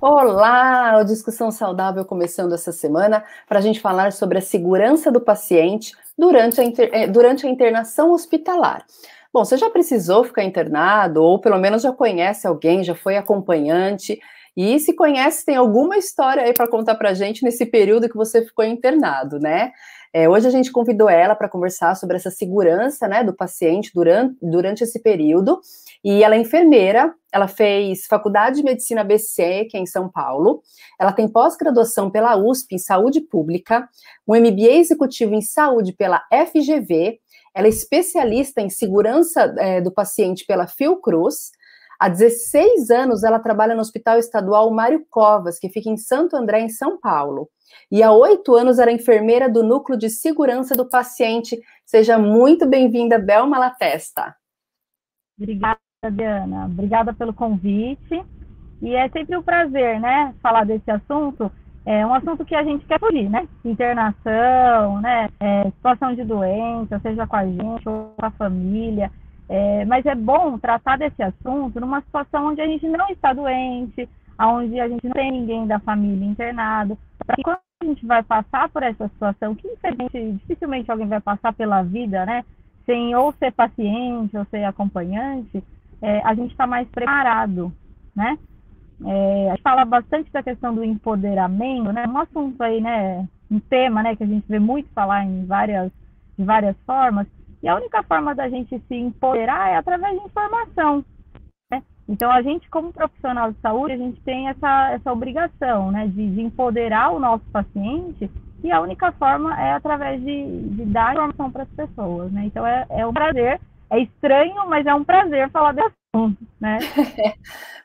Olá, o Discussão Saudável começando essa semana para a gente falar sobre a segurança do paciente durante a, inter... Eh, durante a internação hospitalar. Bom, você já precisou ficar internado, ou pelo menos já conhece alguém, já foi acompanhante, e se conhece, tem alguma história aí para contar para a gente nesse período que você ficou internado, né? É, hoje a gente convidou ela para conversar sobre essa segurança né, do paciente durante, durante esse período. E ela é enfermeira, ela fez faculdade de medicina BC, que é em São Paulo. Ela tem pós-graduação pela USP em saúde pública, um MBA executivo em saúde pela FGV. Ela é especialista em segurança é, do paciente pela Fiocruz. Há 16 anos ela trabalha no Hospital Estadual Mário Covas, que fica em Santo André, em São Paulo e há oito anos era enfermeira do Núcleo de Segurança do Paciente. Seja muito bem-vinda, Bel Malatesta. Obrigada, Diana. Obrigada pelo convite. E é sempre um prazer, né, falar desse assunto. É um assunto que a gente quer fugir, né? Internação, né? É, situação de doença, seja com a gente ou com a família. É, mas é bom tratar desse assunto numa situação onde a gente não está doente, onde a gente não tem ninguém da família internado, para quando a gente vai passar por essa situação, que infelizmente dificilmente alguém vai passar pela vida, né? Sem ou ser paciente ou ser acompanhante, é, a gente está mais preparado, né? É, a gente fala bastante da questão do empoderamento, né? Um assunto aí, né? Um tema, né? Que a gente vê muito falar em várias, de várias formas. E a única forma da gente se empoderar é através de informação, então, a gente, como profissional de saúde, a gente tem essa, essa obrigação né, de, de empoderar o nosso paciente e a única forma é através de, de dar informação para as pessoas. Né? Então, é, é um prazer, é estranho, mas é um prazer falar assunto, né?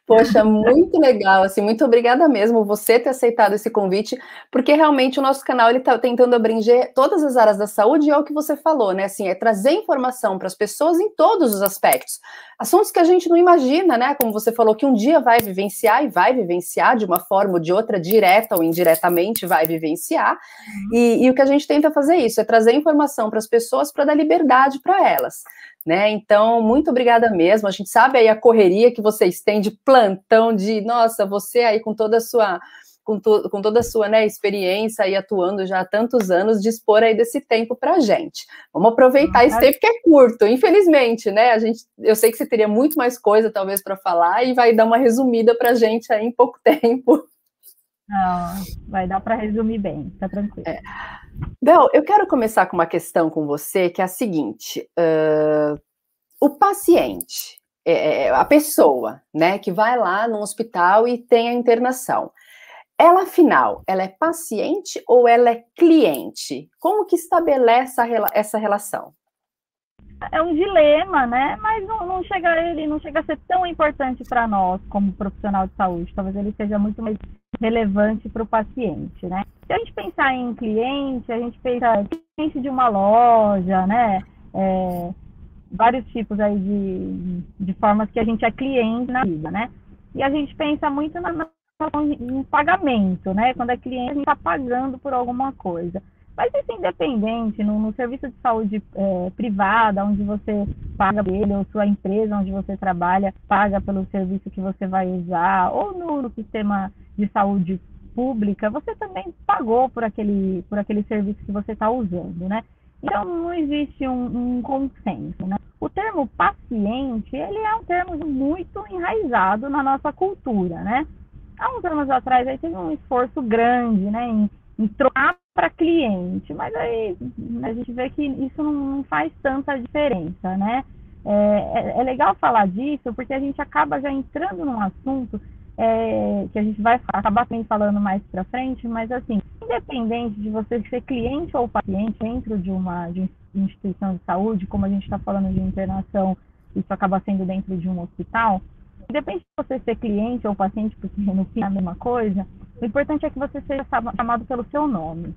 Poxa, muito legal, assim, muito obrigada mesmo você ter aceitado esse convite, porque realmente o nosso canal ele está tentando abranger todas as áreas da saúde e é o que você falou, né? Assim, é trazer informação para as pessoas em todos os aspectos. Assuntos que a gente não imagina, né? Como você falou, que um dia vai vivenciar e vai vivenciar de uma forma ou de outra, direta ou indiretamente, vai vivenciar. Uhum. E, e o que a gente tenta fazer é isso, é trazer informação para as pessoas para dar liberdade para elas né? Então, muito obrigada mesmo. A gente sabe aí a correria que vocês têm de plantão, de nossa, você aí com toda a sua com, to, com toda a sua né, experiência e atuando já há tantos anos, dispor aí desse tempo para a gente. Vamos aproveitar esse tempo que é curto, infelizmente, né? A gente, eu sei que você teria muito mais coisa, talvez, para falar, e vai dar uma resumida para a gente aí em pouco tempo. Não, vai dar para resumir bem, tá tranquilo. É. Bel, eu quero começar com uma questão com você, que é a seguinte: uh, o paciente, é, é, a pessoa, né, que vai lá no hospital e tem a internação, ela, afinal, ela é paciente ou ela é cliente? Como que estabelece essa relação? é um dilema, né? Mas não, não, chega ele não chega a ser tão importante para nós como profissional de saúde. Talvez ele seja muito mais relevante para o paciente, né? Se a gente pensar em cliente, a gente pensa em cliente de uma loja, né? É, vários tipos aí de, de formas que a gente é cliente na vida, né? E a gente pensa muito na, na em pagamento, né? Quando é cliente, a gente está pagando por alguma coisa. Mas isso é independente, no, no serviço de saúde é, privada, onde você paga ele, ou sua empresa onde você trabalha paga pelo serviço que você vai usar, ou no, no sistema de saúde pública, você também pagou por aquele, por aquele serviço que você está usando, né? Então, não existe um, um, consenso, né? O termo paciente, ele é um termo muito enraizado na nossa cultura, né? Há uns anos atrás, aí teve um esforço grande, né, em, em trocar para cliente, mas aí a gente vê que isso não faz tanta diferença, né? É, é, é legal falar disso porque a gente acaba já entrando num assunto é, que a gente vai acabar também falando mais para frente, mas assim, independente de você ser cliente ou paciente dentro de uma, de instituição de saúde, como a gente está falando de internação, isso acaba sendo dentro de um hospital, independente de você ser cliente ou paciente, porque no fim é a mesma coisa, o importante é que você seja chamado pelo seu nome,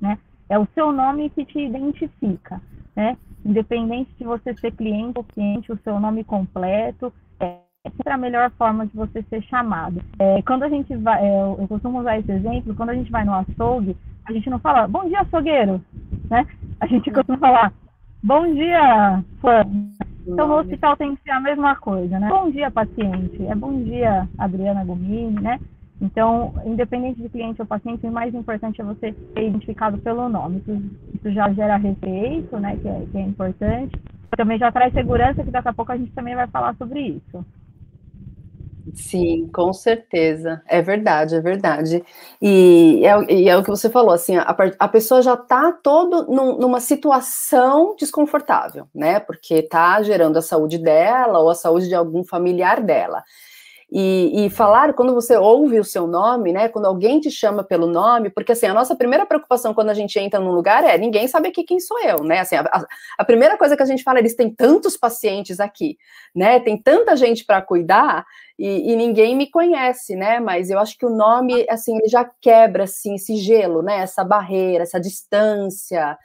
né? É o seu nome que te identifica, né? Independente de você ser cliente ou cliente, o seu nome completo é sempre a melhor forma de você ser chamado. É, quando a gente vai, é, eu costumo usar esse exemplo, quando a gente vai no açougue, a gente não fala bom dia açougueiro, né? A gente costuma falar bom dia fã. Então no hospital tem que ser a mesma coisa, né? Bom dia paciente, é bom dia Adriana Gomini, né? Então, independente de cliente ou paciente, o mais importante é você ser identificado pelo nome. Isso, isso já gera respeito, né, que é, que é importante. Também já traz segurança, que daqui a pouco a gente também vai falar sobre isso. Sim, com certeza. É verdade, é verdade. E é, e é o que você falou, assim, a, a pessoa já está todo num, numa situação desconfortável, né? Porque está gerando a saúde dela ou a saúde de algum familiar dela. E, e, falar, quando você ouve o seu nome, né, quando alguém te chama pelo nome, porque assim, a nossa primeira preocupação quando a gente entra num lugar é ninguém sabe aqui quem sou eu, né, assim, a, a primeira coisa que a gente fala, eles têm tantos pacientes aqui, né, tem tanta gente para cuidar e, e, ninguém me conhece, né, mas eu acho que o nome, assim, ele já quebra, assim, esse gelo, né, essa barreira, essa distância,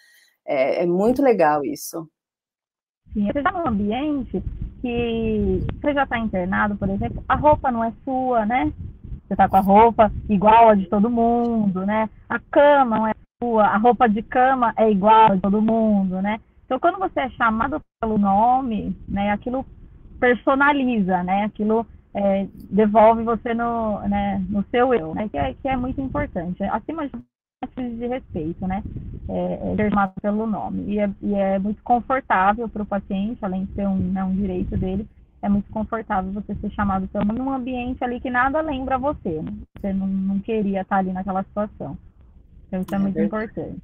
é, é muito legal isso. Sim, você está num ambiente que você já está internado, por exemplo, a roupa não é sua, né? Você está com a roupa igual a de todo mundo, né? A cama não é sua, a roupa de cama é igual a de todo mundo, né? Então, quando você é chamado pelo nome, né, aquilo personaliza, né? Aquilo é, devolve você no, né, no seu eu, né? Que é, que é muito importante. Acima de de respeito, né? É, é chamado pelo nome. E é, e é muito confortável para o paciente, além de ser um, né, um direito dele, é muito confortável você ser chamado pelo nome num ambiente ali que nada lembra você, né? Você não, não queria estar ali naquela situação. Então, isso é, é muito verdade. importante.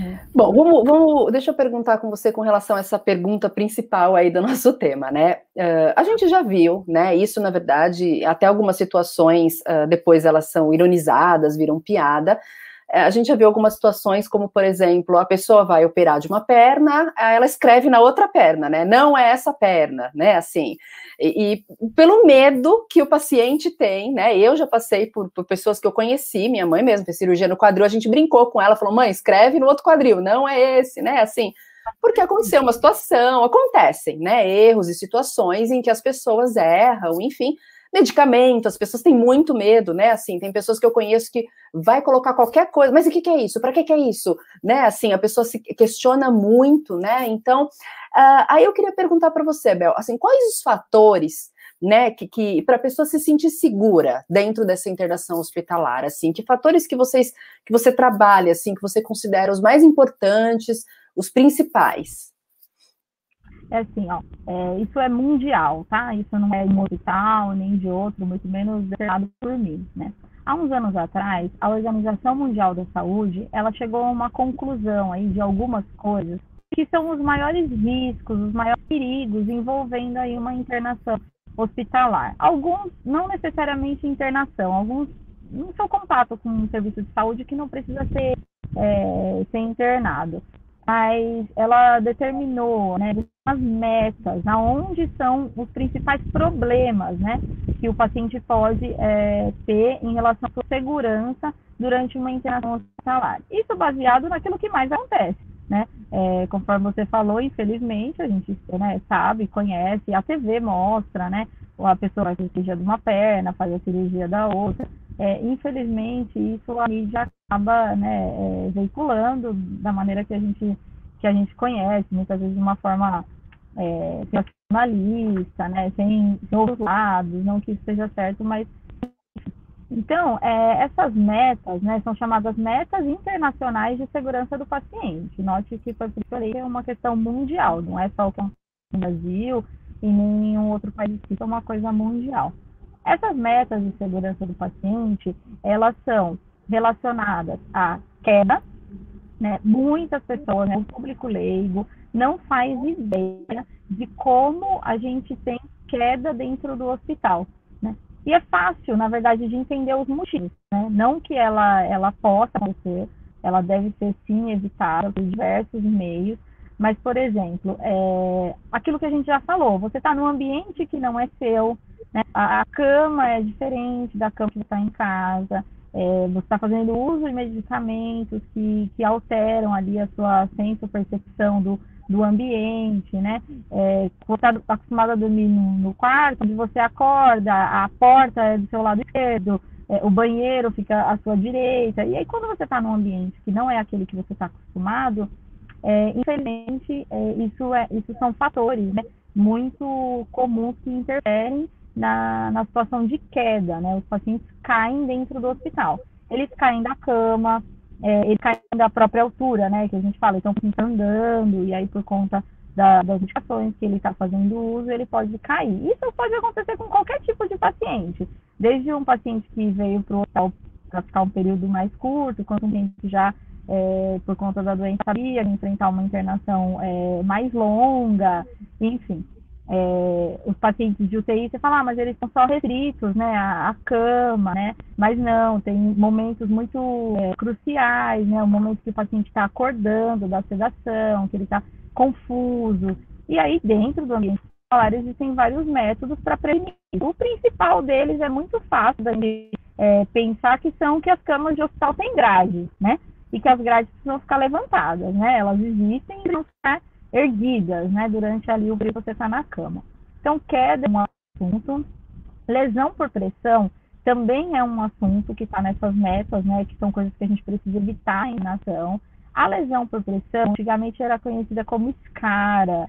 É. Bom, vamos, vamos, deixa eu perguntar com você com relação a essa pergunta principal aí do nosso tema, né? Uh, a gente já viu, né? Isso, na verdade, até algumas situações uh, depois elas são ironizadas, viram piada, a gente já viu algumas situações, como, por exemplo, a pessoa vai operar de uma perna, ela escreve na outra perna, né? Não é essa perna, né? Assim, e, e pelo medo que o paciente tem, né? Eu já passei por, por, pessoas que eu conheci, minha mãe mesmo fez cirurgia no quadril, a gente brincou com ela, falou, mãe, escreve no outro quadril, não é esse, né? Assim, porque aconteceu uma situação, acontecem, né? Erros e situações em que as pessoas erram, enfim medicamento, as pessoas têm muito medo, né? Assim, tem pessoas que eu conheço que vai colocar qualquer coisa, mas o que, que é isso? Para que, que é isso? Né? Assim, a pessoa se questiona muito, né? Então, uh, aí eu queria perguntar para você, Bel, assim, quais os fatores né, que, que para a pessoa se sentir segura dentro dessa internação hospitalar, assim, que fatores que vocês que você trabalha, assim, que você considera os mais importantes, os principais? É assim, ó, é, isso é mundial, tá? Isso não é de um hospital, nem de outro, muito menos determinado por mim, né? Há uns anos atrás, a Organização Mundial da Saúde, ela chegou a uma conclusão aí de algumas coisas que são os maiores riscos, os maiores perigos envolvendo aí uma internação hospitalar. Alguns não necessariamente internação, alguns no seu contato com um serviço de saúde que não precisa ser, é, ser internado mas ela determinou né, as metas, aonde são os principais problemas né, que o paciente pode é, ter em relação à sua segurança durante uma internação hospitalar. Isso baseado naquilo que mais acontece. Né? É, conforme você falou, infelizmente, a gente né, sabe, conhece, a TV mostra, né? A pessoa faz a cirurgia de uma perna, faz a cirurgia da outra. É, infelizmente, isso a mídia acaba né, é, veiculando da maneira que a gente que a gente conhece, muitas vezes de uma forma é, né, sem, sem outros lados, não que isso seja certo, mas então, é, essas metas, né, são chamadas metas internacionais de segurança do paciente. Note que foi falei é uma questão mundial, não é só o Brasil e nenhum outro país, isso é uma coisa mundial. Essas metas de segurança do paciente, elas são relacionadas à queda, né? Muitas pessoas, né, o público leigo, não faz ideia de como a gente tem queda dentro do hospital. Né? E é fácil, na verdade, de entender os motivos. Né? Não que ela, ela possa acontecer, ela deve ser sim evitada por diversos meios, mas, por exemplo, é, aquilo que a gente já falou, você está num ambiente que não é seu, né? a, a, cama é diferente da cama que você está em casa, é, você está fazendo uso de medicamentos que, que alteram ali a sua senso-percepção do, do ambiente, né? É, você está acostumado a dormir no, no, quarto, onde você acorda, a porta é do seu lado esquerdo, é, o banheiro fica à sua direita. E aí, quando você está num ambiente que não é aquele que você está acostumado, é, infelizmente, é, isso, é, isso são fatores né, muito comuns que interferem na, na situação de queda, né? Os pacientes caem dentro do hospital. Eles caem da cama, é, eles caem da própria altura, né? Que a gente fala, então andando, e aí por conta da, das indicações que ele está fazendo uso, ele pode cair. Isso pode acontecer com qualquer tipo de paciente, desde um paciente que veio para o hospital para ficar um período mais curto, quanto paciente que já, é, por conta da doença, sabia enfrentar uma internação é, mais longa, enfim. É, os pacientes de UTI, você fala, ah, mas eles estão só restritos, né, à, à, cama, né, mas não, tem momentos muito é, cruciais, né, o momento que o paciente está acordando da sedação, que ele está confuso. E aí, dentro do ambiente hospitalar, existem vários métodos para prevenir. O principal deles é muito fácil da gente é, pensar que são que as camas de hospital têm grades, né? E que as grades precisam ficar levantadas, né? Elas existem e não ficar erguidas, né? Durante ali o período que você está na cama. Então, queda é um assunto. Lesão por pressão também é um assunto que está nessas metas, né? Que são coisas que a gente precisa evitar em nação. A lesão por pressão, antigamente era conhecida como escara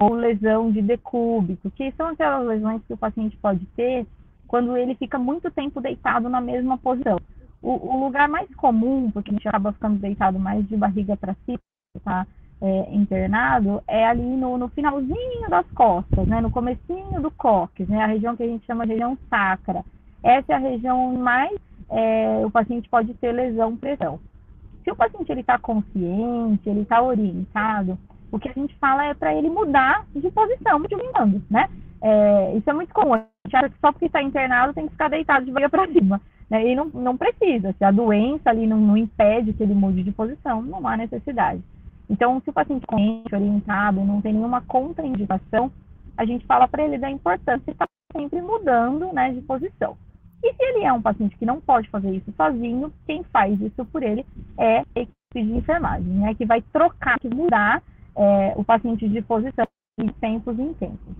ou lesão de decúbito, que são aquelas lesões que o paciente pode ter quando ele fica muito tempo deitado na mesma posição. O, o lugar mais comum, porque a gente acaba ficando deitado mais de barriga para cima, tá? É, internado, é ali no, no, finalzinho das costas, né? No comecinho do cóccix, né? A região que a gente chama de região sacra. Essa é a região mais é, o paciente pode ter lesão pressão. Se o paciente ele está consciente, ele está orientado, o que a gente fala é para ele mudar de posição, mudando, né? É, isso é muito comum. A gente acha que só porque está internado tem que ficar deitado de barriga para cima. Né? E não, não precisa. Se a doença ali não, não, impede que ele mude de posição, não há necessidade. Então, se o paciente consciente, orientado, não tem nenhuma contraindicação, a gente fala para ele da importância de estar sempre mudando né, de posição. E se ele é um paciente que não pode fazer isso sozinho, quem faz isso por ele é a equipe de enfermagem, né, que vai trocar, que mudar é, o paciente de posição de tempos em tempos.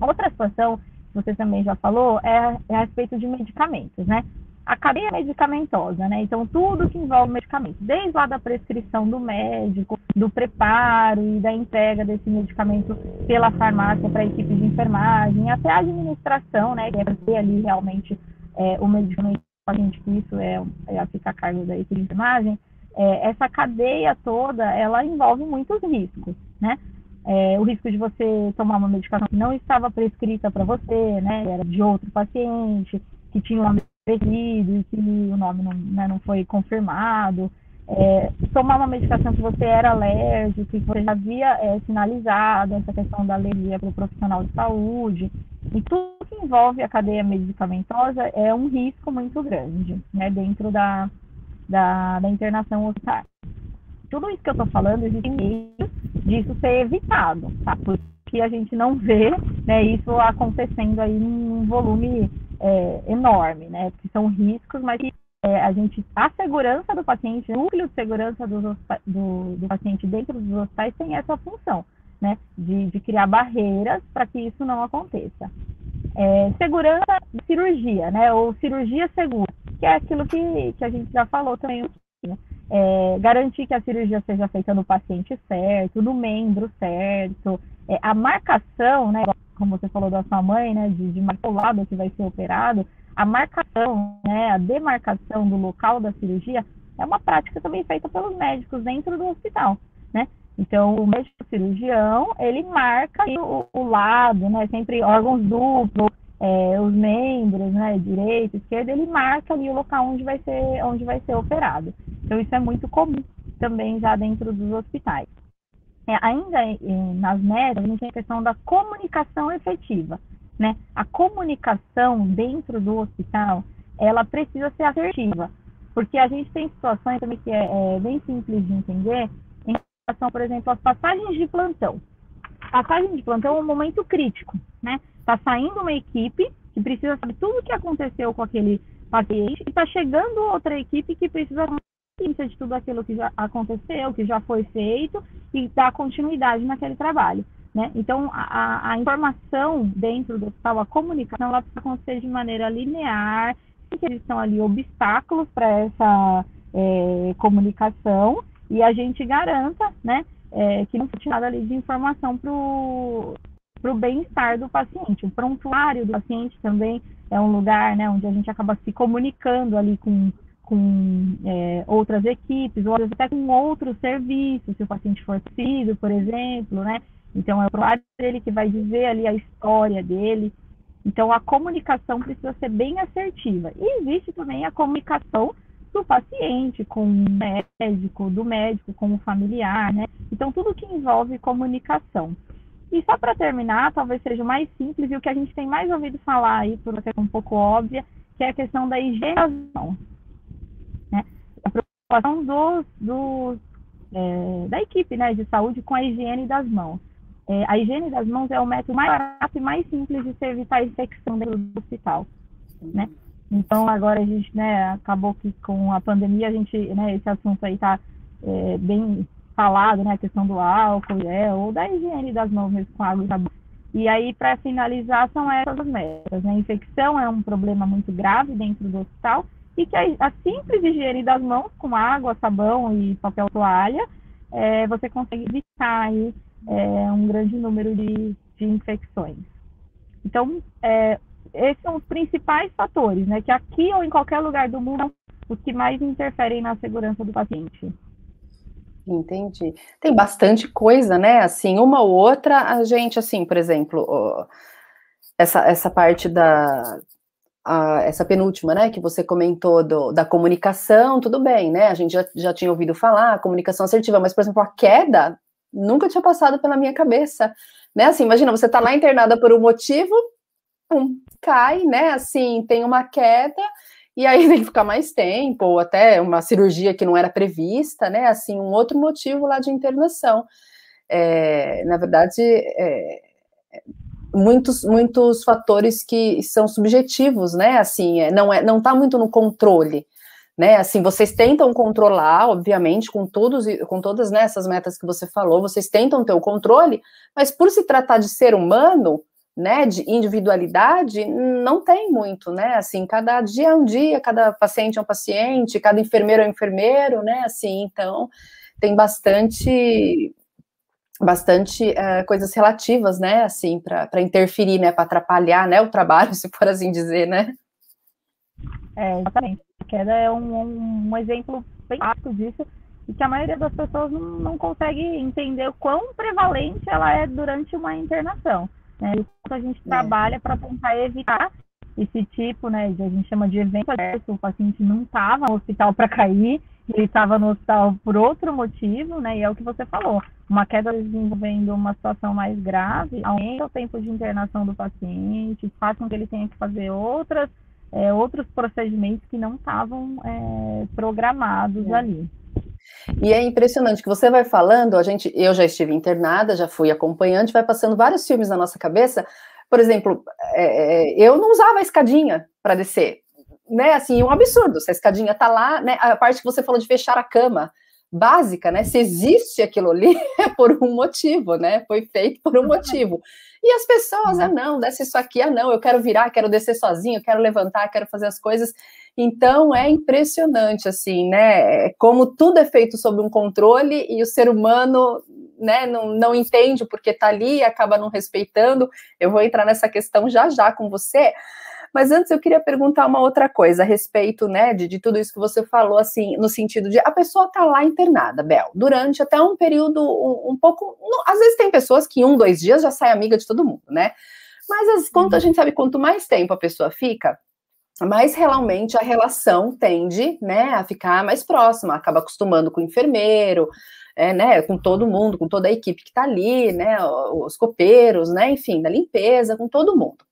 Outra situação, que você também já falou, é, é a respeito de medicamentos, né? A cadeia medicamentosa, né? Então, tudo que envolve medicamento, desde lá da prescrição do médico, do preparo e da entrega desse medicamento pela farmácia para a equipe de enfermagem, até a administração, né? Que é ter ali realmente é, o medicamento a gente que isso é, é fica a cargo da equipe de enfermagem, é, essa cadeia toda, ela envolve muitos riscos, né? É, o risco de você tomar uma medicação que não estava prescrita para você, né? Era de outro paciente, que tinha um nome perdido e que o nome não, né, não foi confirmado. É, tomar uma medicação que você era alérgico, que você já havia é, sinalizado essa questão da alergia para o profissional de saúde. E tudo que envolve a cadeia medicamentosa é um risco muito grande, né, dentro da, da, da internação hospitalar. Tudo isso que eu estou falando, existe meio disso ser evitado, tá? Porque a gente não vê né, isso acontecendo aí num volume é, enorme, né? Porque são riscos, mas é, a gente, a segurança do paciente, o núcleo de segurança do, do, do paciente dentro dos hospitais tem essa função né, de, de criar barreiras para que isso não aconteça. É, segurança de cirurgia, né, ou cirurgia segura, que é aquilo que, que a gente já falou também. Né, é, garantir que a cirurgia seja feita no paciente certo, no membro certo, é, a marcação, né, como você falou da sua mãe, né, de, de marcar lado que vai ser operado, a marcação, né, a demarcação do local da cirurgia é uma prática também feita pelos médicos dentro do hospital, né? Então, o médico cirurgião, ele marca o, o lado, né, sempre órgãos duplos, é, os membros, né, direito, esquerda, ele marca ali o local onde vai ser, onde vai ser operado. Então, isso é muito comum também já dentro dos hospitais. É, ainda nas médias, a gente tem a questão da comunicação efetiva, né? A comunicação dentro do hospital, ela precisa ser assertiva, porque a gente tem situações também que é, é bem simples de entender, relação, por exemplo, às passagens de plantão. Passagem de plantão é um momento crítico, né? Está saindo uma equipe que precisa saber tudo o que aconteceu com aquele paciente e está chegando outra equipe que precisa de tudo aquilo que já aconteceu, que já foi feito e dar continuidade naquele trabalho. Né? Então, a, a, informação dentro do hospital, a comunicação, ela precisa acontecer de maneira linear, que eles são ali obstáculos para essa é, comunicação e a gente garanta, né, é, que não fique nada ali de informação para o para o bem-estar do paciente. O prontuário do paciente também é um lugar né, onde a gente acaba se comunicando ali com, com é, outras equipes, ou até com outros serviços, se o paciente for filho, por exemplo, né? Então, é o prontuário dele que vai dizer ali a história dele. Então, a comunicação precisa ser bem assertiva. E existe também a comunicação do paciente com o médico, do médico com o familiar, né? Então, tudo que envolve comunicação. E só para terminar, talvez seja o mais simples e o que a gente tem mais ouvido falar aí, por uma questão um pouco óbvia, que é a questão da mãos. Né? A preocupação dos, é, da equipe né, de saúde com a higiene das mãos. É, a higiene das mãos é o método mais barato e mais simples de se evitar infecção dentro do hospital. Né? Então, agora a gente, né, acabou que com a pandemia, a gente, né, esse assunto aí está é, bem falado, né, a questão do álcool, é, ou da higiene das mãos mesmo com água e sabão. E aí, para finalizar, são essas as metas. Né? A infecção é um problema muito grave dentro do hospital e que a, a simples higiene das mãos com água, sabão e papel toalha, é, você consegue evitar aí, é, um grande número de, de infecções. Então, é, esses são os principais fatores, né? Que aqui ou em qualquer lugar do mundo, os que mais interferem na segurança do paciente. Entendi. Tem bastante coisa, né? Assim, uma ou outra, a gente, assim, por exemplo, essa, essa parte da. A, essa penúltima, né, que você comentou do, da comunicação, tudo bem, né? A gente já, já tinha ouvido falar, comunicação assertiva, mas, por exemplo, a queda nunca tinha passado pela minha cabeça, né? Assim, imagina, você tá lá internada por um motivo, pum, cai, né? Assim, tem uma queda, e aí tem que ficar mais tempo, ou até uma cirurgia que não era prevista, né? Assim, um outro motivo lá de internação. É, na verdade, é, muitos, muitos fatores que são subjetivos, né? Assim, é, não é, não está muito no controle. Né, assim, vocês tentam controlar, obviamente, com todos, com todas né, essas metas que você falou, vocês tentam ter o controle, mas por se tratar de ser humano, né, de individualidade, não tem muito, né, assim, cada dia é um dia, cada paciente é um paciente, cada enfermeiro é um enfermeiro, né, assim, então tem bastante, bastante é, coisas relativas, né, assim, para interferir, né, para atrapalhar, né, o trabalho, se for assim dizer, né. É, exatamente. Queda é um, um, exemplo bem prático disso, e que a maioria das pessoas não, não consegue entender o quão prevalente ela é durante uma internação. Né? E a gente é. trabalha para tentar evitar esse tipo, né, de, a gente chama de evento adverso, o paciente não estava no hospital para cair, ele estava no hospital por outro motivo, né, e é o que você falou, uma queda desenvolvendo uma situação mais grave, aumenta o tempo de internação do paciente, faz com que ele tenha que fazer outras, é, outros procedimentos que não estavam é, programados é. ali. E é impressionante que você vai falando, a gente, eu já estive internada, já fui acompanhante, vai passando vários filmes na nossa cabeça. Por exemplo, é, é eu não usava a escadinha para descer, né? Assim, um absurdo. Se a escadinha tá lá, né? A parte que você falou de fechar a cama, básica, né? Se existe aquilo ali, é por um motivo, né? Foi feito por um motivo. E as pessoas, ah, não, desce isso aqui, ah, não, eu quero virar, quero descer sozinho, quero levantar, quero fazer as coisas. Então é impressionante, assim, né? Como tudo é feito sob um controle e o ser humano, né, não, não entende porque tá ali e acaba não respeitando. Eu vou entrar nessa questão já já com você. Mas antes eu queria perguntar uma outra coisa a respeito, né, de, de tudo isso que você falou, assim, no sentido de a pessoa tá lá internada, Bel, durante até um período um, um pouco. às vezes tem pessoas que em um, dois dias já sai amiga de todo mundo, né? Mas as, quanto a gente sabe, quanto mais tempo a pessoa fica, mais realmente a relação tende, né, a ficar mais próxima, acaba acostumando com o enfermeiro, é, né, com todo mundo, com toda a equipe que está ali, né, os copeiros, né, enfim, da limpeza, com todo mundo.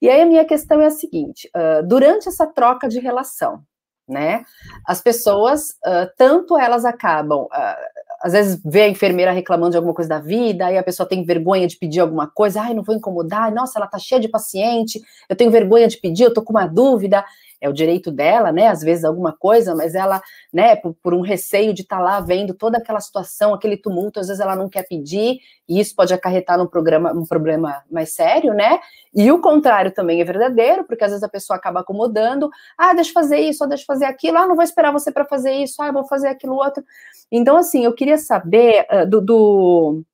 E aí a minha questão é a seguinte: uh, durante essa troca de relação, né, as pessoas, uh, tanto elas acabam, uh, às vezes vê a enfermeira reclamando de alguma coisa da vida, aí a pessoa tem vergonha de pedir alguma coisa, ai, não vou incomodar, nossa, ela tá cheia de paciente, eu tenho vergonha de pedir, eu tô com uma dúvida, é o direito dela, né? Às vezes alguma coisa, mas ela, né, por, por um receio de estar tá lá vendo toda aquela situação, aquele tumulto, às vezes ela não quer pedir, e isso pode acarretar num, programa, um problema mais sério, né? E o contrário também é verdadeiro, porque às vezes a pessoa acaba acomodando, ah, deixa eu fazer isso, ah, deixa eu fazer aquilo, ah, não vou esperar você para fazer isso, ah, eu vou fazer aquilo outro. Então, assim, eu queria saber uh, do, do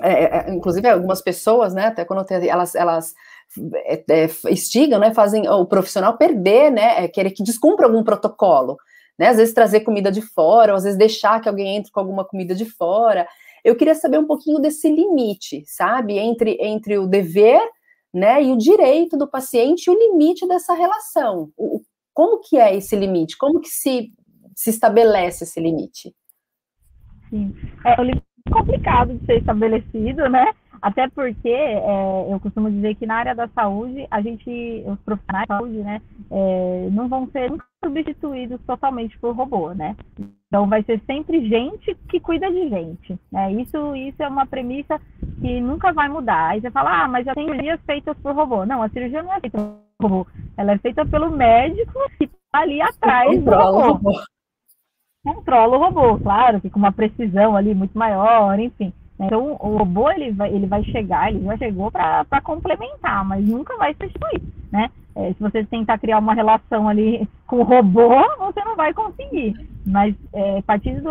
é, inclusive algumas pessoas, né, até quando elas, elas é, é, instigam, né, fazem o profissional perder, né, é, querer que descumpra algum protocolo, né, às vezes trazer comida de fora, ou às vezes deixar que alguém entre com alguma comida de fora. Eu queria saber um pouquinho desse limite, sabe, entre, entre o dever, né, e o direito do paciente e o limite dessa relação. O, como que é esse limite? Como que se, se estabelece esse limite? Sim, é, o limite complicado de ser estabelecido, né? Até porque é, eu costumo dizer que na área da saúde, a gente, os profissionais da saúde, né, é, não vão ser substituídos totalmente por robô, né? Então vai ser sempre gente que cuida de gente, né? Isso, isso é uma premissa que nunca vai mudar. Aí você fala, ah, mas já tem cirurgias feitas por robô. Não, a cirurgia não é feita por robô. Ela é feita pelo médico que está ali atrás do robô controla o robô, claro, que com uma precisão ali muito maior, enfim. Então, o robô ele vai, ele vai chegar, ele já chegou para complementar, mas nunca vai substituir, né? É, se você tentar criar uma relação ali com o robô, você não vai conseguir. Mas é, a partir do,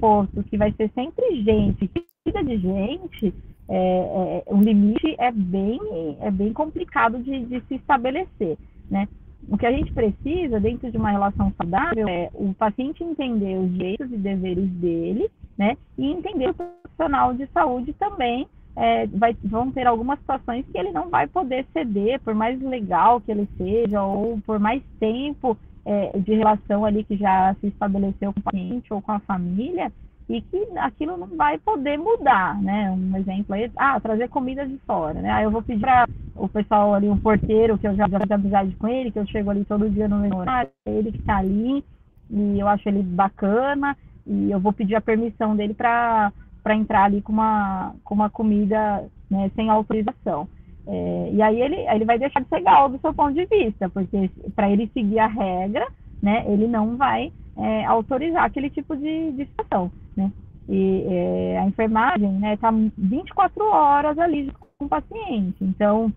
posto que vai ser sempre gente, cuida de gente, é, é, o limite é bem, é bem complicado de, de se estabelecer, né? O que a gente precisa, dentro de uma relação saudável, é o paciente entender os direitos e deveres dele, né? E entender o profissional de saúde também. É, vai, vão ter algumas situações que ele não vai poder ceder, por mais legal que ele seja, ou por mais tempo é, de relação ali que já se estabeleceu com o paciente ou com a família, e que aquilo não vai poder mudar, né? Um exemplo aí, ah, trazer comida de fora, né? Aí eu vou pedir para o pessoal ali, um porteiro, que eu já fiz amizade com ele, que eu chego ali todo dia no meu horário, ele que está ali, e eu acho ele bacana, e eu vou pedir a permissão dele para entrar ali com uma, com uma comida né, sem autorização. É, e aí ele, ele vai deixar de ser legal do seu ponto de vista, porque para ele seguir a regra, né, ele não vai é, autorizar aquele tipo de, de situação, né? E é, a enfermagem, né, está 24 horas ali com o paciente. Então,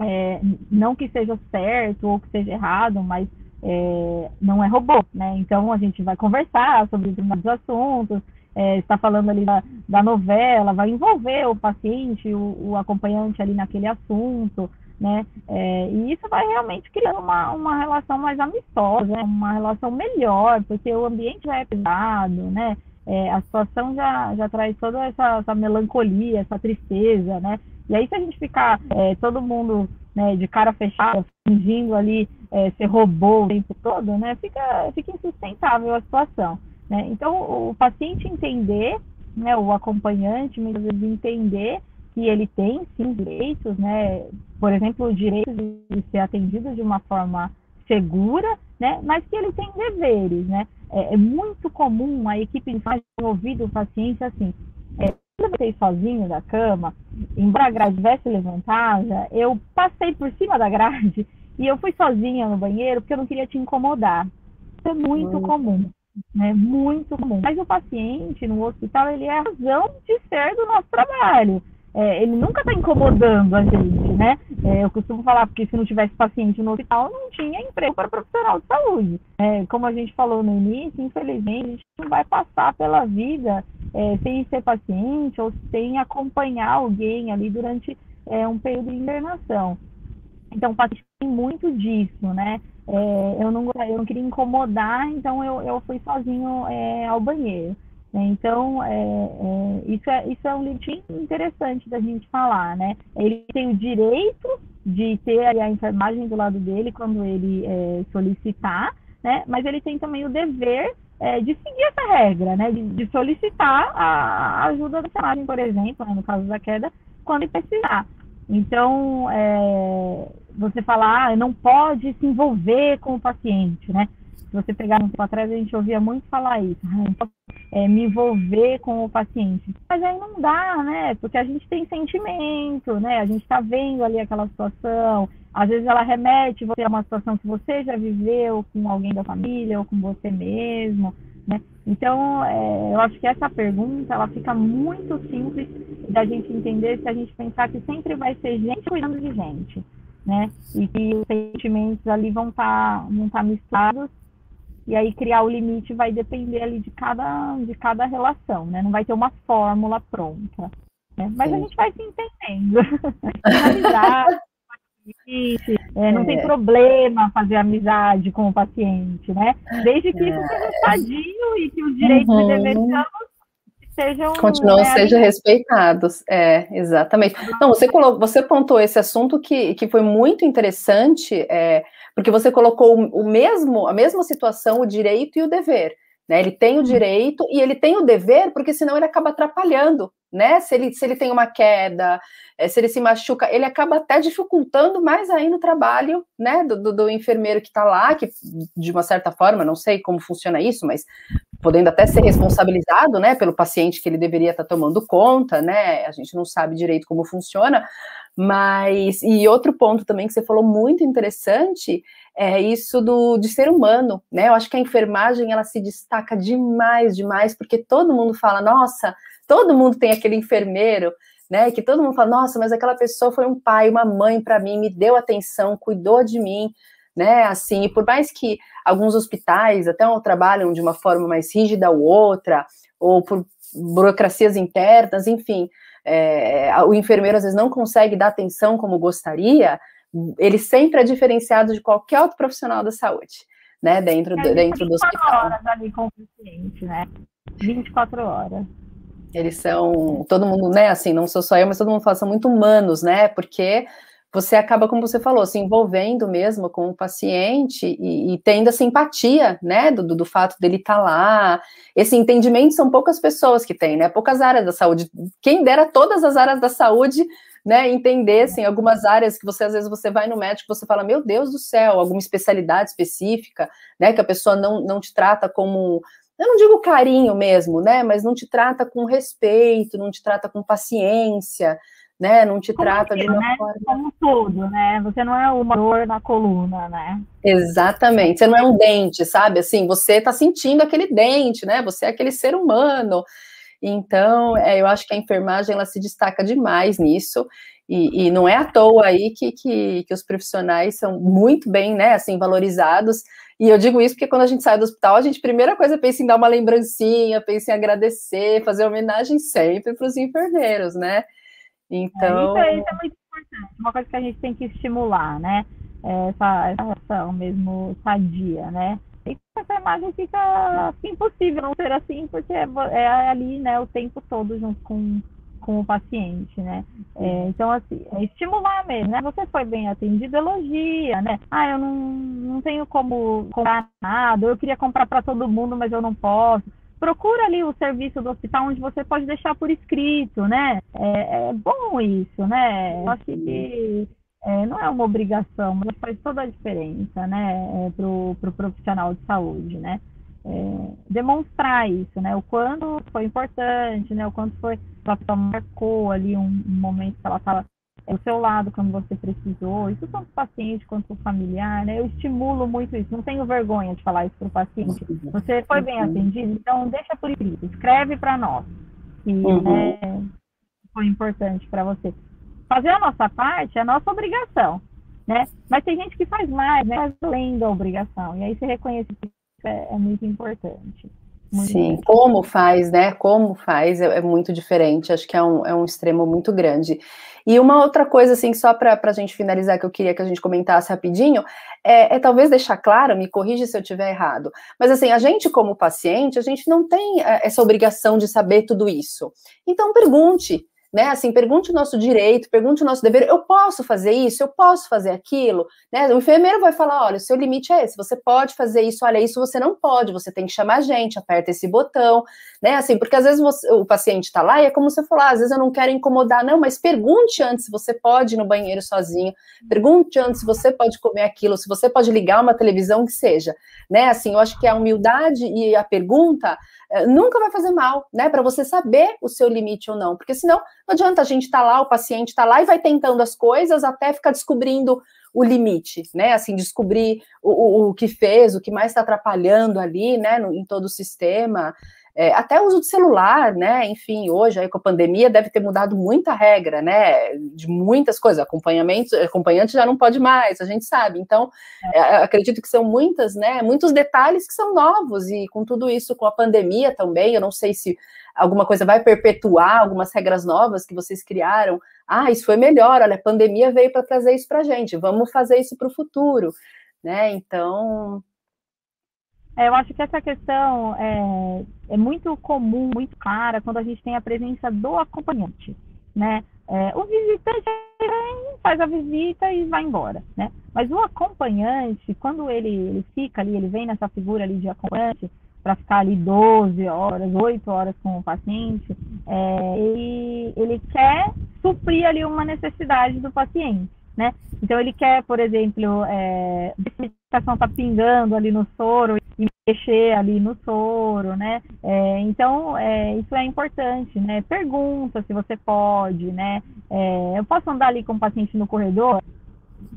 é, não que seja certo ou que seja errado, mas é, não é robô, né? Então, a gente vai conversar sobre determinados assuntos, é, está falando ali da, da, novela, vai envolver o paciente, o, o acompanhante ali naquele assunto, né? É, e isso vai realmente criando uma, uma relação mais amistosa, né? uma relação melhor, porque o ambiente já é pesado, né? É, a situação já, já traz toda essa, essa, melancolia, essa tristeza, né? E aí, se a gente ficar é, todo mundo né, de cara fechada, fingindo ali é, ser robô o tempo todo, né? Fica, fica insustentável a situação, né? Então, o paciente entender, né, o acompanhante, muitas vezes entender que ele tem sim direitos, né? Por exemplo, o direito de ser atendido de uma forma segura, né? Mas que ele tem deveres, né? É, é muito comum a equipe faz ouvir o paciente assim. É, quando eu saí sozinho da cama, embora a grade estivesse levantada, eu passei por cima da grade e eu fui sozinha no banheiro porque eu não queria te incomodar. Isso é muito comum, né? Muito comum. Mas o paciente no hospital, ele é a razão de ser do nosso trabalho é, ele nunca está incomodando a gente, né? É, eu costumo falar, porque se não tivesse paciente no hospital, não tinha emprego para profissional de saúde. É, como a gente falou no início, infelizmente, a gente não vai passar pela vida é, sem ser paciente ou sem acompanhar alguém ali durante é, um período de internação. Então, o paciente tem muito disso, né? É, eu, não, eu não queria incomodar, então eu, eu fui sozinho ao banheiro. Né? Então, é, é, isso, é, isso é um livro interessante da gente falar, né? Ele tem o direito de ter a enfermagem do lado dele quando ele é, solicitar, né? Mas ele tem também o dever é, de seguir essa regra, né? De, de solicitar a ajuda da enfermagem, por exemplo, né? no caso da queda, quando ele precisar. Então, é, você falar, ah, não pode se envolver com o paciente, né? Se você pegar um tempo atrás, a gente ouvia muito falar isso, ah, é, me envolver com o paciente. Mas aí não dá, né? Porque a gente tem sentimento, né? A gente está vendo ali aquela situação. Às vezes ela remete você a uma situação que você já viveu com alguém da família ou com você mesmo, né? Então, é, eu acho que essa pergunta, ela fica muito simples da gente entender se a gente pensar que sempre vai ser gente cuidando de gente, né? E que os sentimentos ali vão estar tá, vão tá misturados e aí criar o limite vai depender ali de cada, de cada relação, né? Não vai ter uma fórmula pronta. Né? Mas a gente vai se entendendo. é, não é. tem problema fazer amizade com o paciente, né? Desde que isso seja sadio e que os direitos uhum. e deveres sejam continuam né, sejam respeitados. É, exatamente. Não, você colocou, você pontou esse assunto que, que foi muito interessante, é, porque você colocou o, mesmo a mesma situação, o direito e o dever. Né? Ele tem o direito e ele tem o dever, porque senão ele acaba atrapalhando, né? Se ele, se ele tem uma queda, é, se ele se machuca, ele acaba até dificultando mais ainda o trabalho, né, do, do, do enfermeiro que está lá, que de uma certa forma, não sei como funciona isso, mas podendo até ser responsabilizado, né, pelo paciente que ele deveria estar tá tomando conta, né? A gente não sabe direito como funciona, mas e outro ponto também que você falou muito interessante é isso do de ser humano, né? Eu acho que a enfermagem ela se destaca demais, demais, porque todo mundo fala, nossa, todo mundo tem aquele enfermeiro, né? Que todo mundo fala, nossa, mas aquela pessoa foi um pai, uma mãe para mim, me deu atenção, cuidou de mim, né? Assim, e por mais que alguns hospitais até trabalham de uma forma mais rígida ou outra, ou por burocracias internas, enfim, é, o enfermeiro às vezes não consegue dar atenção como gostaria, ele sempre é diferenciado de qualquer outro profissional da saúde, né? Dentro, do, dentro do hospital. horas ali com o paciente, né? 24 horas. Eles são, todo mundo, né? Assim, não sou só eu, mas todo mundo fala, são muito humanos, né? Porque você acaba, como você falou, se envolvendo mesmo com o paciente e, e tendo a simpatia, né, do, do fato dele estar tá lá. Esse entendimento são poucas pessoas que têm, né, poucas áreas da saúde. Quem dera todas as áreas da saúde, né, entendessem algumas áreas que você, às vezes, você vai no médico, você fala, meu Deus do céu, alguma especialidade específica, né, que a pessoa não, não te trata como eu não digo carinho mesmo, né? Mas não te trata com respeito, não te trata com paciência, né? Não te Como trata de uma né? forma. Como tudo, né? Você não é uma dor na coluna, né? Exatamente. Você não é um dente, sabe? Assim, você está sentindo aquele dente, né? Você é aquele ser humano. Então, é, eu acho que a enfermagem ela se destaca demais nisso. E, e não é à toa aí que, que, que, os profissionais são muito bem, né, assim, valorizados. E eu digo isso porque quando a gente sai do hospital, a gente, primeira coisa, pensa em dar uma lembrancinha, pensa em agradecer, fazer homenagem sempre para os enfermeiros, né? Então. É, isso, é, isso, é, muito importante. Uma coisa que a gente tem que estimular, né? É essa, essa relação mesmo sadia, né? E essa imagem fica impossível não ser assim, porque é, é, ali, né, o tempo todo junto com, com o paciente, né? É, então, assim, é estimular mesmo, né? Você foi bem atendido, elogia, né? Ah, eu não, não tenho como comprar nada, eu queria comprar para todo mundo, mas eu não posso procura ali o serviço do hospital onde você pode deixar por escrito, né? É, é bom isso, né? Eu acho que é, não é uma obrigação, mas faz toda a diferença, né? É, para o pro profissional de saúde, né? É, demonstrar isso, né? O quanto foi importante, né? O quanto foi, a pessoa marcou ali um, um momento que ela estava o seu lado quando você precisou, isso tanto o paciente quanto o familiar, né? Eu estimulo muito isso, não tenho vergonha de falar isso para o paciente. Você foi bem atendido, então deixa por escrito, escreve para nós. E uhum. né, foi importante para você. Fazer a nossa parte é a nossa obrigação, né? Mas tem gente que faz mais, né? Além da obrigação. E aí você reconhece que isso é, é muito importante. Muito Sim, como faz, né? Como faz é, é, muito diferente. Acho que é um, é um extremo muito grande. E uma outra coisa, assim, só para a gente finalizar, que eu queria que a gente comentasse rapidinho, é, é, talvez deixar claro, me corrija se eu estiver errado, mas assim, a gente, como paciente, a gente não tem é, essa obrigação de saber tudo isso. Então, pergunte né? Assim, pergunte o nosso direito, pergunte o nosso dever. Eu posso fazer isso? Eu posso fazer aquilo? Né? O enfermeiro vai falar: olha, o seu limite é esse, você pode fazer isso, olha, isso você não pode, você tem que chamar a gente, aperta esse botão, né? Assim, porque às vezes você, o paciente está lá e é como você falou: ah, às vezes eu não quero incomodar, não, mas pergunte antes se você pode ir no banheiro sozinho, pergunte antes se você pode comer aquilo, se você pode ligar uma televisão que seja, né? Assim, eu acho que a humildade e a pergunta eh, nunca vai fazer mal, né? Para você saber o seu limite ou não, porque senão não adianta a gente estar tá lá, o paciente está lá e vai tentando as coisas até ficar descobrindo o limite, né? Assim, descobrir o, o, o que fez, o que mais está atrapalhando ali, né? No, em todo o sistema. É, até o uso de celular, né? Enfim, hoje aí com a pandemia deve ter mudado muita regra, né? De muitas coisas, acompanhamento, acompanhante já não pode mais, a gente sabe. Então, é, acredito que são muitas, né? Muitos detalhes que são novos e com tudo isso, com a pandemia também, eu não sei se alguma coisa vai perpetuar algumas regras novas que vocês criaram. Ah, isso foi melhor, olha, a pandemia veio para trazer isso para a gente, vamos fazer isso para o futuro, né? Então, é, eu acho que essa questão é, é, muito comum, muito clara, quando a gente tem a presença do acompanhante, né? É, o visitante vem, faz a visita e vai embora, né? Mas o acompanhante, quando ele, ele fica ali, ele vem nessa figura ali de acompanhante, para ficar ali 12 horas, 8 horas com o paciente, é, ele, ele quer suprir ali uma necessidade do paciente né? Então ele quer, por exemplo, é, a medicação está pingando ali no soro e mexer ali no soro, né? É, então é, isso é importante, né? Pergunta se você pode, né? É, eu posso andar ali com o paciente no corredor?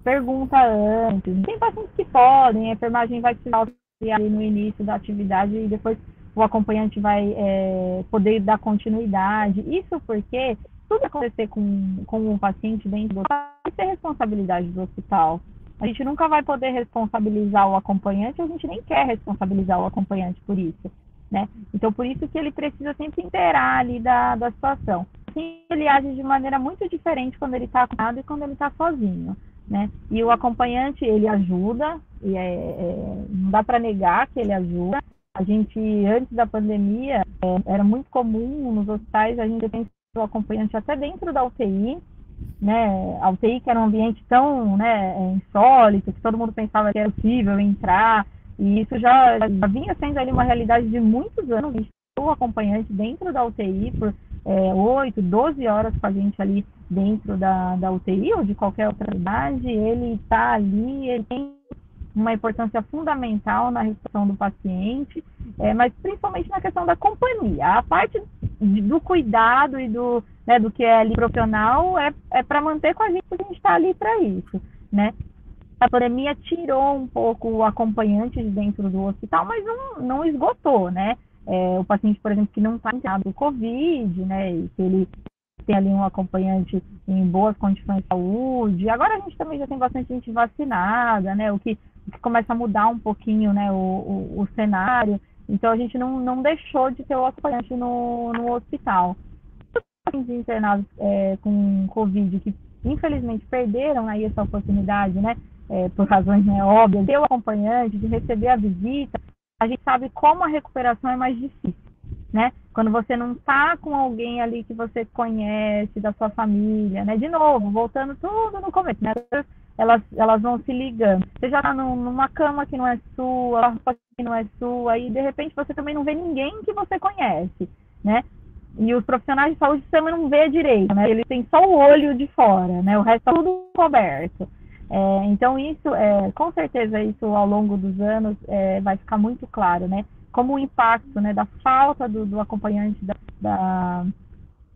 Pergunta antes. Tem pacientes que podem, a enfermagem vai te auxiliar no início da atividade e depois o acompanhante vai é, poder dar continuidade. Isso porque tudo acontecer com, com o paciente dentro do hospital vai ser responsabilidade do hospital. A gente nunca vai poder responsabilizar o acompanhante, a gente nem quer responsabilizar o acompanhante por isso, né? Então, por isso que ele precisa sempre inteirar ali da, da situação. Assim, ele age de maneira muito diferente quando ele está acompanhado e quando ele está sozinho, né? E o acompanhante, ele ajuda, e é, é não dá para negar que ele ajuda. A gente, antes da pandemia, é, era muito comum nos hospitais a gente pensar o acompanhante até dentro da UTI, né? A UTI que era um ambiente tão né, é, insólito, que todo mundo pensava que era possível entrar, e isso já, já vinha sendo ali uma realidade de muitos anos. O acompanhante dentro da UTI por é, 8, 12 horas com a gente ali dentro da, da UTI ou de qualquer outra idade, ele está ali, ele tem uma importância fundamental na recuperação do paciente, é, mas principalmente na questão da companhia. A parte do cuidado e do, né, do que é ali profissional é, é para manter com a gente, porque a gente está ali para isso, né? A pandemia tirou um pouco o acompanhante de dentro do hospital, mas não, não esgotou, né? É, o paciente, por exemplo, que não está internado com Covid, né? E que ele tem ali um acompanhante em boas condições de saúde. Agora a gente também já tem bastante gente vacinada, né? O que, o que começa a mudar um pouquinho, né? O, o, o cenário. Então a gente não, não deixou de ter o acompanhante no, no hospital. Os internados é, com Covid que infelizmente perderam aí essa oportunidade, né? É, por razões né, óbvias, ter o acompanhante, de receber a visita, a gente sabe como a recuperação é mais difícil, né? Quando você não está com alguém ali que você conhece, da sua família, né? De novo, voltando tudo no começo, né? elas, elas vão se ligando. Você já está numa cama que não é sua, roupa que não é sua, e de repente você também não vê ninguém que você conhece, né? E os profissionais de saúde também não vê direito, né? Eles têm só o olho de fora, né? O resto é tudo coberto. É, então isso, é, com certeza isso ao longo dos anos é, vai ficar muito claro, né? Como o impacto, né, da falta do, do acompanhante da, da,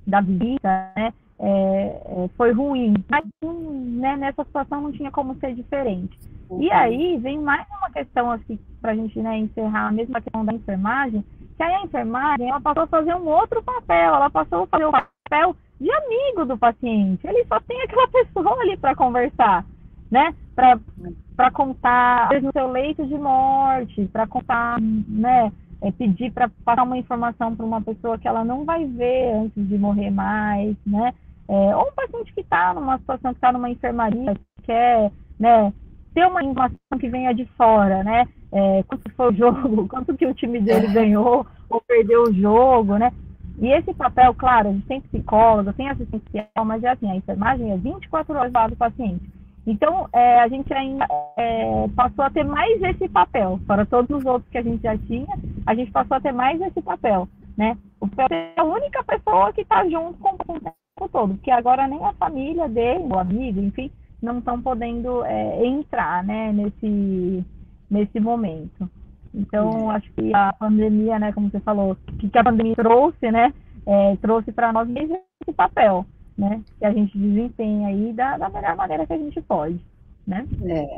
da visita, né? É, é, foi ruim. Mas né, nessa situação não tinha como ser diferente. Uhum. E aí vem mais uma questão assim, para a gente né, encerrar a mesma questão da enfermagem, que aí a enfermagem ela passou a fazer um outro papel, ela passou a fazer o papel de amigo do paciente. Ele só tem aquela pessoa ali para conversar, né? Para contar, no seu leito de morte, para contar, né? É, pedir para passar uma informação para uma pessoa que ela não vai ver antes de morrer mais, né? É, ou um paciente que está numa situação que está numa enfermaria, que quer né, ter uma informação que venha de fora, né? É, quanto foi o jogo, quanto que o time dele é. ganhou ou perdeu o jogo, né? E esse papel, claro, a gente tem psicólogo, tem assistencial, mas é assim, a enfermagem é 24 horas do lado do paciente. Então, é, a gente ainda é, passou a ter mais esse papel, para todos os outros que a gente já tinha, a gente passou a ter mais esse papel, né? O papel é a única pessoa que está junto com o tempo todo, porque agora nem a família dele, o amigo, enfim, não estão podendo é, entrar, né, nesse, nesse momento. Então, acho que a pandemia, né, como você falou, o que a pandemia trouxe, né, é, trouxe para nós mesmo esse papel, né, que a gente desempenha aí da, da melhor maneira que a gente pode. Né? É.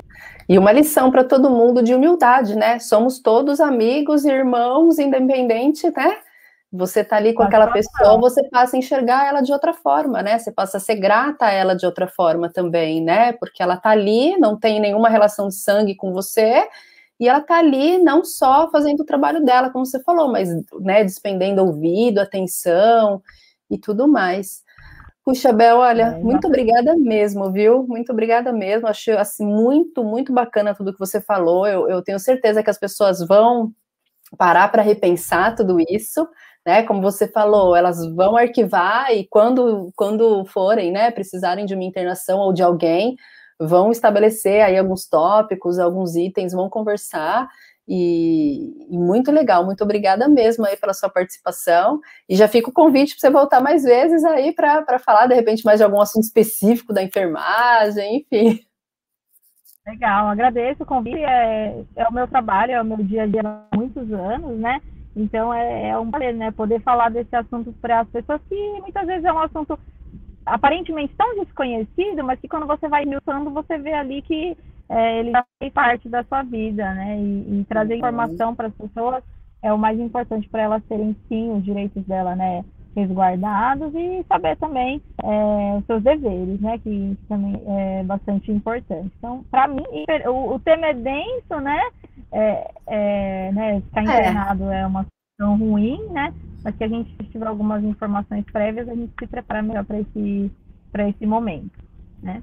E uma lição para todo mundo de humildade, né? Somos todos amigos, irmãos, independente, né? Você tá ali com aquela pessoa, você passa a enxergar ela de outra forma, né? Você passa a ser grata a ela de outra forma também, né? Porque ela tá ali, não tem nenhuma relação de sangue com você, e ela tá ali não só fazendo o trabalho dela, como você falou, mas né, despendendo ouvido, atenção e tudo mais. Puxa, Bel, olha, é, muito obrigada mesmo, viu? Muito obrigada mesmo. Achei assim, muito, muito bacana tudo que você falou. Eu, eu tenho certeza que as pessoas vão parar para repensar tudo isso, né? Como você falou, elas vão arquivar e quando, quando forem, né, precisarem de uma internação ou de alguém, vão estabelecer aí alguns tópicos, alguns itens, vão conversar e, e, muito legal, muito obrigada mesmo aí pela sua participação. E já fica o convite para você voltar mais vezes aí para falar, de repente, mais de algum assunto específico da enfermagem, enfim. Legal, agradeço o convite. É, é o meu trabalho, é o meu dia a dia há muitos anos, né? Então é, é um prazer, né? Poder falar desse assunto para as pessoas que muitas vezes é um assunto aparentemente tão desconhecido, mas que quando você vai miltando, você vê ali que é, ele faz parte da sua vida, né? E, e trazer uhum. informação para as pessoas é o mais importante para elas terem sim os direitos dela, né? Resguardados e saber também é, os seus deveres, né? Que, que, também é bastante importante. Então, para mim, o, o, tema é denso, né? É, é né? Ficar é. internado é. uma situação ruim, né? Mas se a gente tiver algumas informações prévias, a gente se prepara melhor para esse, esse momento, né?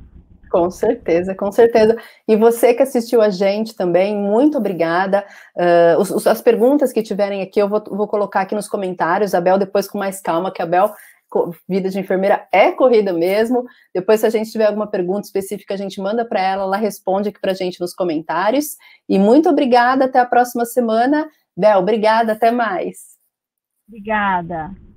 Com certeza, com certeza. E você que assistiu a gente também, muito obrigada. Uh, os, as perguntas que tiverem aqui, eu vou, vou, colocar aqui nos comentários. A Bel, depois com mais calma, que a Bel, vida de enfermeira é corrida mesmo. Depois, se a gente tiver alguma pergunta específica, a gente manda para ela, ela responde aqui para a gente nos comentários. E muito obrigada, até a próxima semana. Bel, obrigada, até mais. Obrigada.